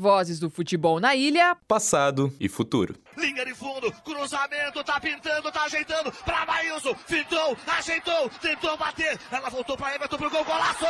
Vozes do futebol na ilha. Passado e futuro. Linha de fundo, cruzamento, tá pintando, tá ajeitando pra Maílson, fintou, ajeitou, tentou bater, ela voltou pra Everton pro gol, golaço!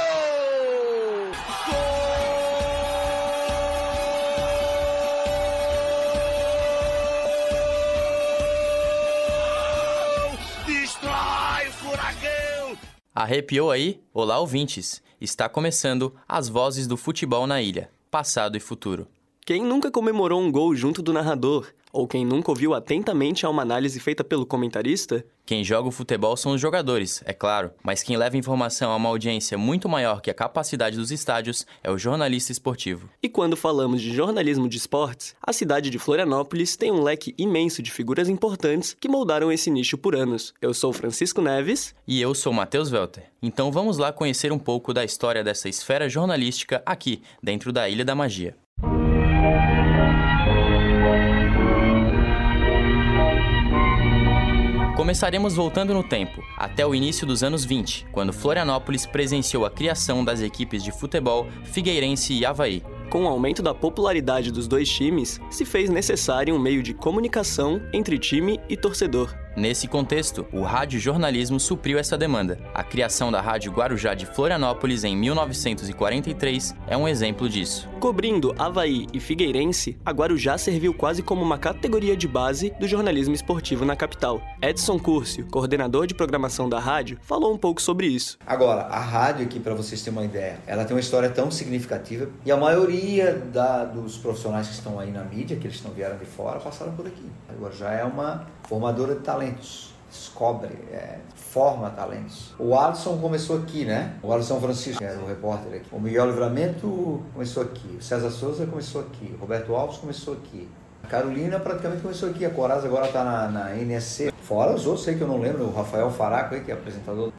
Gol! Destrói Furacão! Arrepiou aí? Olá, ouvintes! Está começando As Vozes do Futebol na Ilha, Passado e Futuro. Quem nunca comemorou um gol junto do narrador? Ou quem nunca ouviu atentamente a uma análise feita pelo comentarista? Quem joga o futebol são os jogadores, é claro, mas quem leva informação a uma audiência muito maior que a capacidade dos estádios é o jornalista esportivo. E quando falamos de jornalismo de esportes, a cidade de Florianópolis tem um leque imenso de figuras importantes que moldaram esse nicho por anos. Eu sou Francisco Neves. E eu sou Matheus Welter. Então vamos lá conhecer um pouco da história dessa esfera jornalística aqui, dentro da Ilha da Magia. Começaremos voltando no tempo, até o início dos anos 20, quando Florianópolis presenciou a criação das equipes de futebol Figueirense e Havaí. Com o aumento da popularidade dos dois times, se fez necessário um meio de comunicação entre time e torcedor. Nesse contexto, o radiojornalismo supriu essa demanda. A criação da Rádio Guarujá de Florianópolis em 1943 é um exemplo disso. Cobrindo Havaí e Figueirense, a Guarujá serviu quase como uma categoria de base do jornalismo esportivo na capital. Edson Curcio, coordenador de programação da rádio, falou um pouco sobre isso. Agora, a rádio aqui, para vocês terem uma ideia, ela tem uma história tão significativa e a maioria da, dos profissionais que estão aí na mídia, que eles não vieram de fora, passaram por aqui. A Guarujá é uma formadora de talentos, descobre, é, forma talentos. O Alisson começou aqui, né? O Alisson Francisco, que era o repórter aqui. O Miguel Livramento começou aqui. O César Souza começou aqui. O Roberto Alves começou aqui. A Carolina praticamente começou aqui. A Coraz agora está na, na NSC. Fora os outros, sei que eu não lembro. O Rafael Faraco, aí, que é apresentador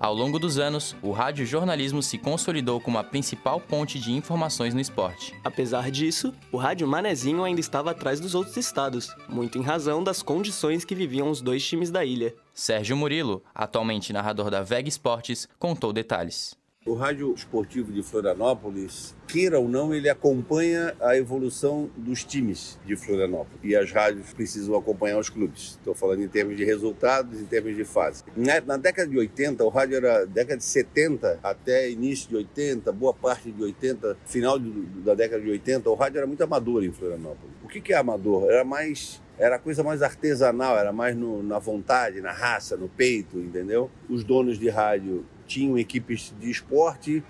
Ao longo dos anos, o radiojornalismo se consolidou como a principal ponte de informações no esporte. Apesar disso, o rádio Manezinho ainda estava atrás dos outros estados, muito em razão das condições que viviam os dois times da ilha. Sérgio Murilo, atualmente narrador da VEG Esportes, contou detalhes. O rádio esportivo de Florianópolis, queira ou não, ele acompanha a evolução dos times de Florianópolis. E as rádios precisam acompanhar os clubes. Estou falando em termos de resultados, em termos de fase. Na, década de 80, o rádio era década de 70 até início de 80, boa parte de 80, final de, da década de 80, o rádio era muito amador em Florianópolis. O que, que é amador? Era mais era a coisa mais artesanal, era mais no, na vontade, na raça, no peito, entendeu? Os donos de rádio tinham equipes de esporte,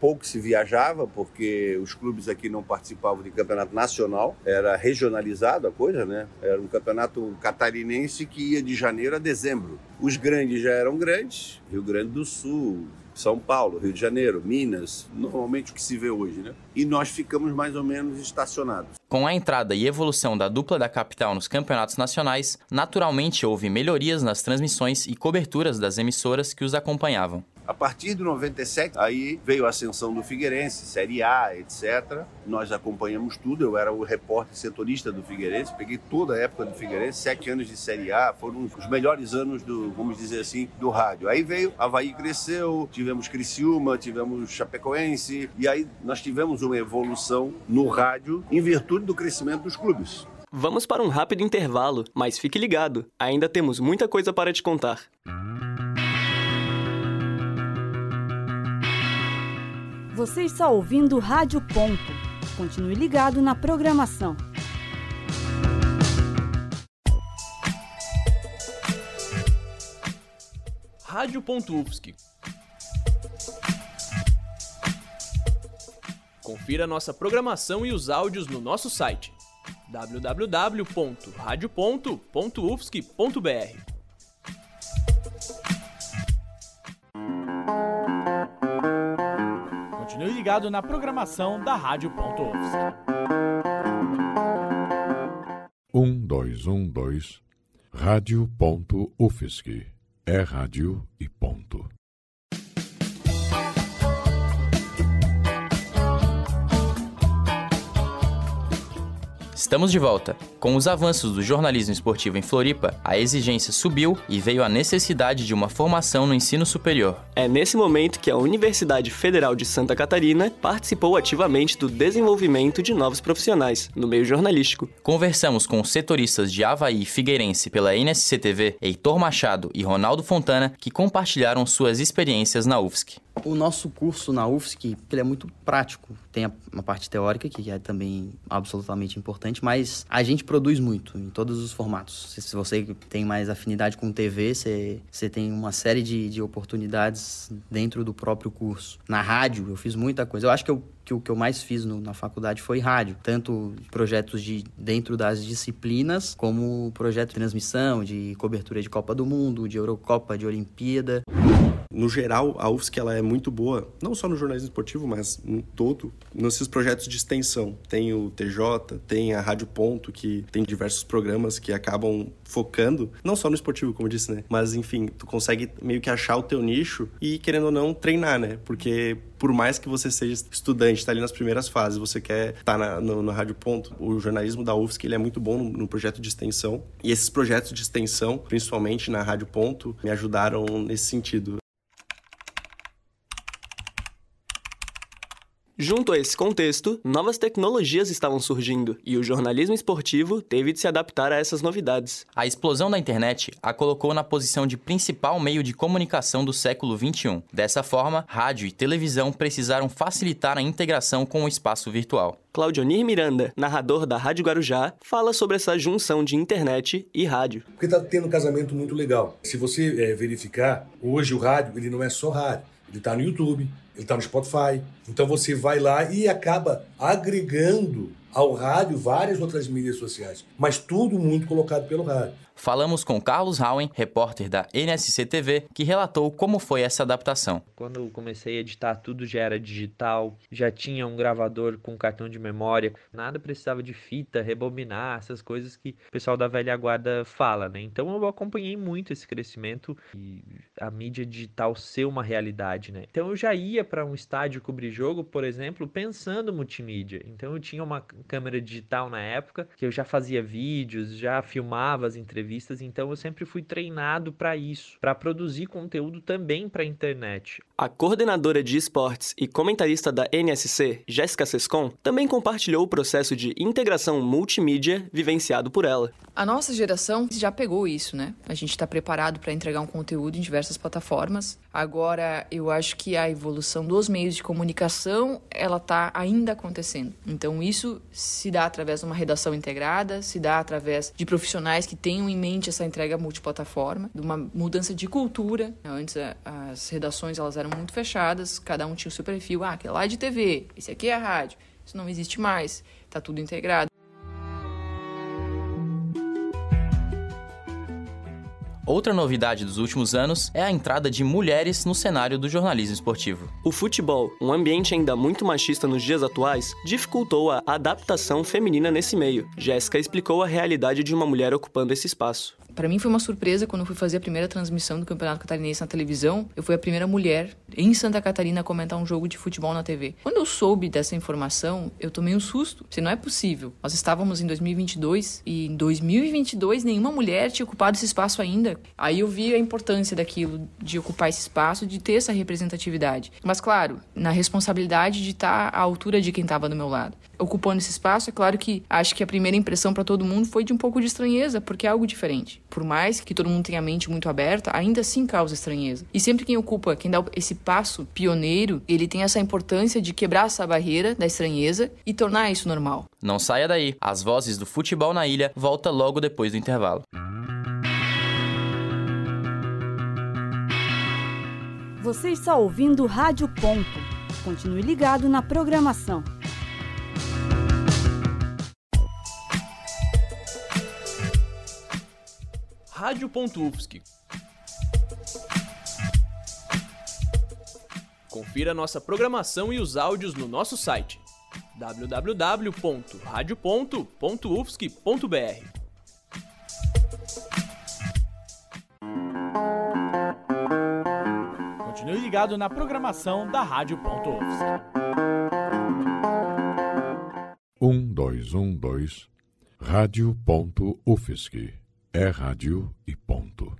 pouco se viajava, porque os clubes aqui não participavam de campeonato nacional, era regionalizado a coisa, né? Era um campeonato catarinense que ia de janeiro a dezembro. Os grandes já eram grandes, Rio Grande do Sul, são Paulo, Rio de Janeiro, Minas, normalmente o que se vê hoje, né? E nós ficamos mais ou menos estacionados. Com a entrada e evolução da dupla da capital nos campeonatos nacionais, naturalmente houve melhorias nas transmissões e coberturas das emissoras que os acompanhavam. A partir de 97, aí veio a ascensão do Figueirense, Série A, etc. Nós acompanhamos tudo. Eu era o repórter setorista do Figueirense, peguei toda a época do Figueirense, sete anos de Série A, foram os melhores anos do, vamos dizer assim, do rádio. Aí veio, Havaí cresceu, tivemos Criciúma, tivemos Chapecoense, e aí nós tivemos uma evolução no rádio em virtude do crescimento dos clubes. Vamos para um rápido intervalo, mas fique ligado, ainda temos muita coisa para te contar. Você está ouvindo Rádio Ponto. Continue ligado na programação. Rádio Ponto Confira nossa programação e os áudios no nosso site www.radioponto.ufsc.br. ligado na programação da Rádio Ponto Um, dois, um, dois. Rádio Ponto. É rádio e ponto. Estamos de volta. Com os avanços do jornalismo esportivo em Floripa, a exigência subiu e veio a necessidade de uma formação no ensino superior. É nesse momento que a Universidade Federal de Santa Catarina participou ativamente do desenvolvimento de novos profissionais no meio jornalístico. Conversamos com os setoristas de Havaí e Figueirense pela NSC-TV, Heitor Machado e Ronaldo Fontana, que compartilharam suas experiências na UFSC. O nosso curso na UFSC ele é muito prático. Tem uma parte teórica, que é também absolutamente importante, mas a gente produz muito em todos os formatos. Se você tem mais afinidade com TV, você, você tem uma série de, de oportunidades dentro do próprio curso. Na rádio, eu fiz muita coisa. Eu acho que eu que o que eu mais fiz no, na faculdade foi rádio, tanto projetos de dentro das disciplinas, como projeto de transmissão, de cobertura de Copa do Mundo, de Eurocopa, de Olimpíada. No geral, a UFSC ela é muito boa, não só no jornalismo esportivo, mas em todo, nesses projetos de extensão. Tem o TJ, tem a Rádio Ponto, que tem diversos programas que acabam focando, não só no esportivo, como eu disse, né? Mas, enfim, tu consegue meio que achar o teu nicho e, querendo ou não, treinar, né? Porque por mais que você seja estudante, está ali nas primeiras fases, você quer estar tá no, no Rádio Ponto, o jornalismo da UFSC ele é muito bom no, no, projeto de extensão. E esses projetos de extensão, principalmente na Rádio Ponto, me ajudaram nesse sentido. Junto a esse contexto, novas tecnologias estavam surgindo e o jornalismo esportivo teve de se adaptar a essas novidades. A explosão da internet a colocou na posição de principal meio de comunicação do século XXI. Dessa forma, rádio e televisão precisaram facilitar a integração com o espaço virtual. Claudionir Miranda, narrador da Rádio Guarujá, fala sobre essa junção de internet e rádio. Porque está tendo um casamento muito legal. Se você é, verificar, hoje o rádio ele não é só rádio. Ele está no YouTube, ele está no Spotify. Então você vai lá e acaba agregando ao rádio várias outras mídias sociais, mas tudo muito colocado pelo rádio. Falamos com Carlos Howen, repórter da NSC TV, que relatou como foi essa adaptação. Quando eu comecei a editar, tudo já era digital, já tinha um gravador com cartão de memória, nada precisava de fita, rebobinar, essas coisas que o pessoal da velha guarda fala, né? Então eu acompanhei muito esse crescimento e a mídia digital ser uma realidade, né? Então eu já ia para um estádio cobrir jogo, por exemplo, pensando multimídia. Então eu tinha uma câmera digital na época, que eu já fazia vídeos, já filmava as entrevistas então eu sempre fui treinado para isso, para produzir conteúdo também para a internet. A coordenadora de esportes e comentarista da NSC, Jéssica Sescon, também compartilhou o processo de integração multimídia vivenciado por ela. A nossa geração já pegou isso, né? A gente está preparado para entregar um conteúdo em diversas plataformas. Agora, eu acho que a evolução dos meios de comunicação, ela está ainda acontecendo. Então, isso se dá através de uma redação integrada, se dá através de profissionais que tenham em mente essa entrega multiplataforma, de uma mudança de cultura. Antes, as redações elas eram muito fechadas, cada um tinha o seu perfil. Ah, aquele lá é de TV, esse aqui é a rádio. Isso não existe mais, está tudo integrado. Outra novidade dos últimos anos é a entrada de mulheres no cenário do jornalismo esportivo. O futebol, um ambiente ainda muito machista nos dias atuais, dificultou a adaptação feminina nesse meio. Jéssica explicou a realidade de uma mulher ocupando esse espaço. Para mim foi uma surpresa quando eu fui fazer a primeira transmissão do Campeonato Catarinense na televisão. Eu fui a primeira mulher em Santa Catarina a comentar um jogo de futebol na TV. Quando eu soube dessa informação, eu tomei um susto. Se não é possível. Nós estávamos em 2022 e em 2022 nenhuma mulher tinha ocupado esse espaço ainda. Aí eu vi a importância daquilo, de ocupar esse espaço, de ter essa representatividade. Mas claro, na responsabilidade de estar à altura de quem estava do meu lado. Ocupando esse espaço, é claro que acho que a primeira impressão para todo mundo foi de um pouco de estranheza, porque é algo diferente por mais que todo mundo tenha a mente muito aberta, ainda assim causa estranheza. E sempre quem ocupa, quem dá esse passo pioneiro, ele tem essa importância de quebrar essa barreira da estranheza e tornar isso normal. Não saia daí. As vozes do futebol na ilha volta logo depois do intervalo. Você está ouvindo Rádio Ponto. Continue ligado na programação. rádio.ufsc. Confira nossa programação e os áudios no nosso site www.radio.ufsc.br. Continue ligado na programação da Rádio.ufsc. Um, dois, um, dois. Rádio.UFSC. É rádio e ponto.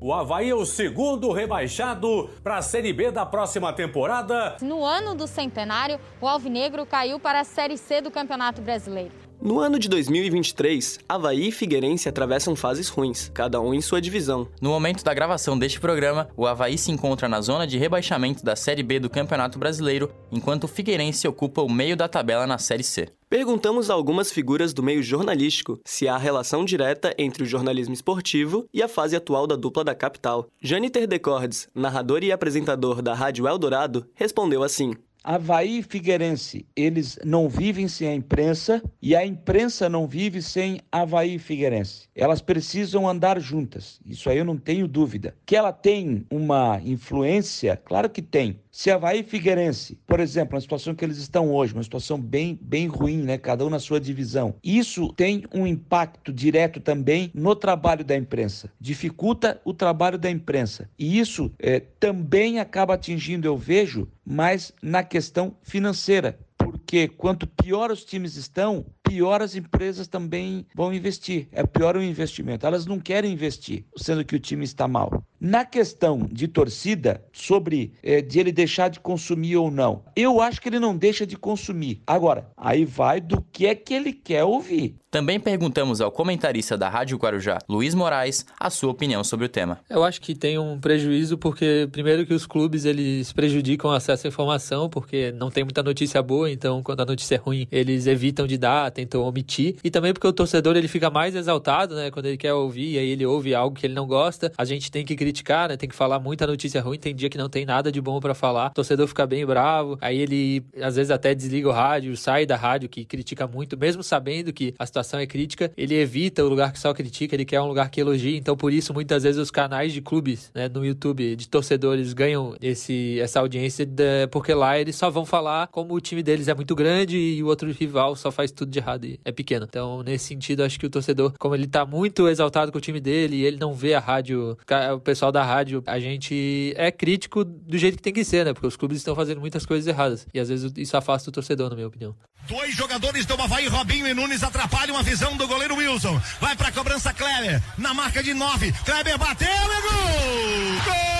O Havaí é o segundo rebaixado para a Série B da próxima temporada. No ano do centenário, o Alvinegro caiu para a Série C do Campeonato Brasileiro. No ano de 2023, Havaí e Figueirense atravessam fases ruins, cada um em sua divisão. No momento da gravação deste programa, o Havaí se encontra na zona de rebaixamento da Série B do Campeonato Brasileiro, enquanto o Figueirense ocupa o meio da tabela na Série C. Perguntamos a algumas figuras do meio jornalístico se há relação direta entre o jornalismo esportivo e a fase atual da dupla da capital. Janiter Decordes, narrador e apresentador da Rádio Eldorado, respondeu assim: Havaí e Figueirense, eles não vivem sem a imprensa e a imprensa não vive sem Havaí e Figueirense. Elas precisam andar juntas, isso aí eu não tenho dúvida. Que ela tem uma influência, claro que tem. Se Havaí e Figueirense, por exemplo, na situação que eles estão hoje, uma situação bem, bem ruim, né? cada um na sua divisão, isso tem um impacto direto também no trabalho da imprensa, dificulta o trabalho da imprensa. E isso é, também acaba atingindo, eu vejo, mais na questão financeira. Porque quanto pior os times estão, pior as empresas também vão investir. É pior o investimento. Elas não querem investir, sendo que o time está mal. Na questão de torcida, sobre é, de ele deixar de consumir ou não, eu acho que ele não deixa de consumir. Agora, aí vai do que é que ele quer ouvir. Também perguntamos ao comentarista da Rádio Guarujá, Luiz Moraes, a sua opinião sobre o tema. Eu acho que tem um prejuízo porque, primeiro, que os clubes eles prejudicam o acesso à informação, porque não tem muita notícia boa, então quando a notícia é ruim, eles evitam de dar, tentam omitir. E também porque o torcedor ele fica mais exaltado, né? Quando ele quer ouvir, aí ele ouve algo que ele não gosta. A gente tem que criticar, né? Tem que falar muita notícia ruim. Tem dia que não tem nada de bom para falar. O torcedor fica bem bravo. Aí ele, às vezes, até desliga o rádio, sai da rádio, que critica muito, mesmo sabendo que a situação é crítica. Ele evita o lugar que só critica, ele quer um lugar que elogie. Então, por isso, muitas vezes, os canais de clubes, né? No YouTube, de torcedores, ganham esse, essa audiência, porque lá eles só vão falar como o time deles é muito grande e o outro rival só faz tudo de e é pequeno. Então, nesse sentido, acho que o torcedor, como ele tá muito exaltado com o time dele ele não vê a rádio, o pessoal da rádio, a gente é crítico do jeito que tem que ser, né? Porque os clubes estão fazendo muitas coisas erradas. E às vezes isso afasta o torcedor, na minha opinião. Dois jogadores do Havaí, Robinho e Nunes, atrapalham a visão do goleiro Wilson. Vai pra cobrança Kleber, na marca de nove. Kleber bateu e gol! Gol!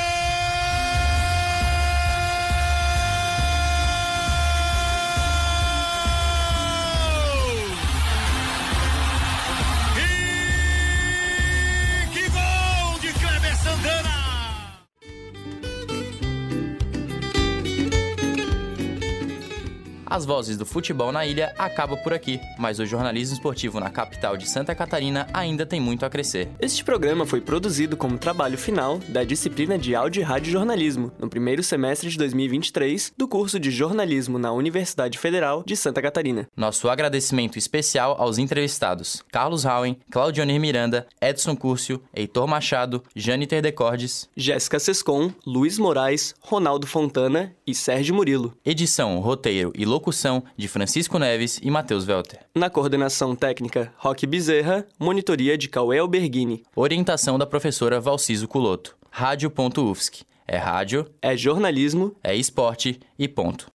As vozes do futebol na ilha acabam por aqui, mas o jornalismo esportivo na capital de Santa Catarina ainda tem muito a crescer. Este programa foi produzido como trabalho final da disciplina de Áudio e Rádio Jornalismo, no primeiro semestre de 2023 do curso de Jornalismo na Universidade Federal de Santa Catarina. Nosso agradecimento especial aos entrevistados Carlos Rauen, Claudionir Miranda, Edson Curcio, Heitor Machado, Janiter Decordes, Jéssica Sescon, Luiz Moraes, Ronaldo Fontana e Sérgio Murilo. Edição, roteiro e locução de Francisco Neves e Matheus Welter. Na coordenação técnica, Roque Bezerra, monitoria de Cauê Alberghini. Orientação da professora Valciso Culoto. Rádio.UFSC. É rádio, é jornalismo, é esporte e ponto.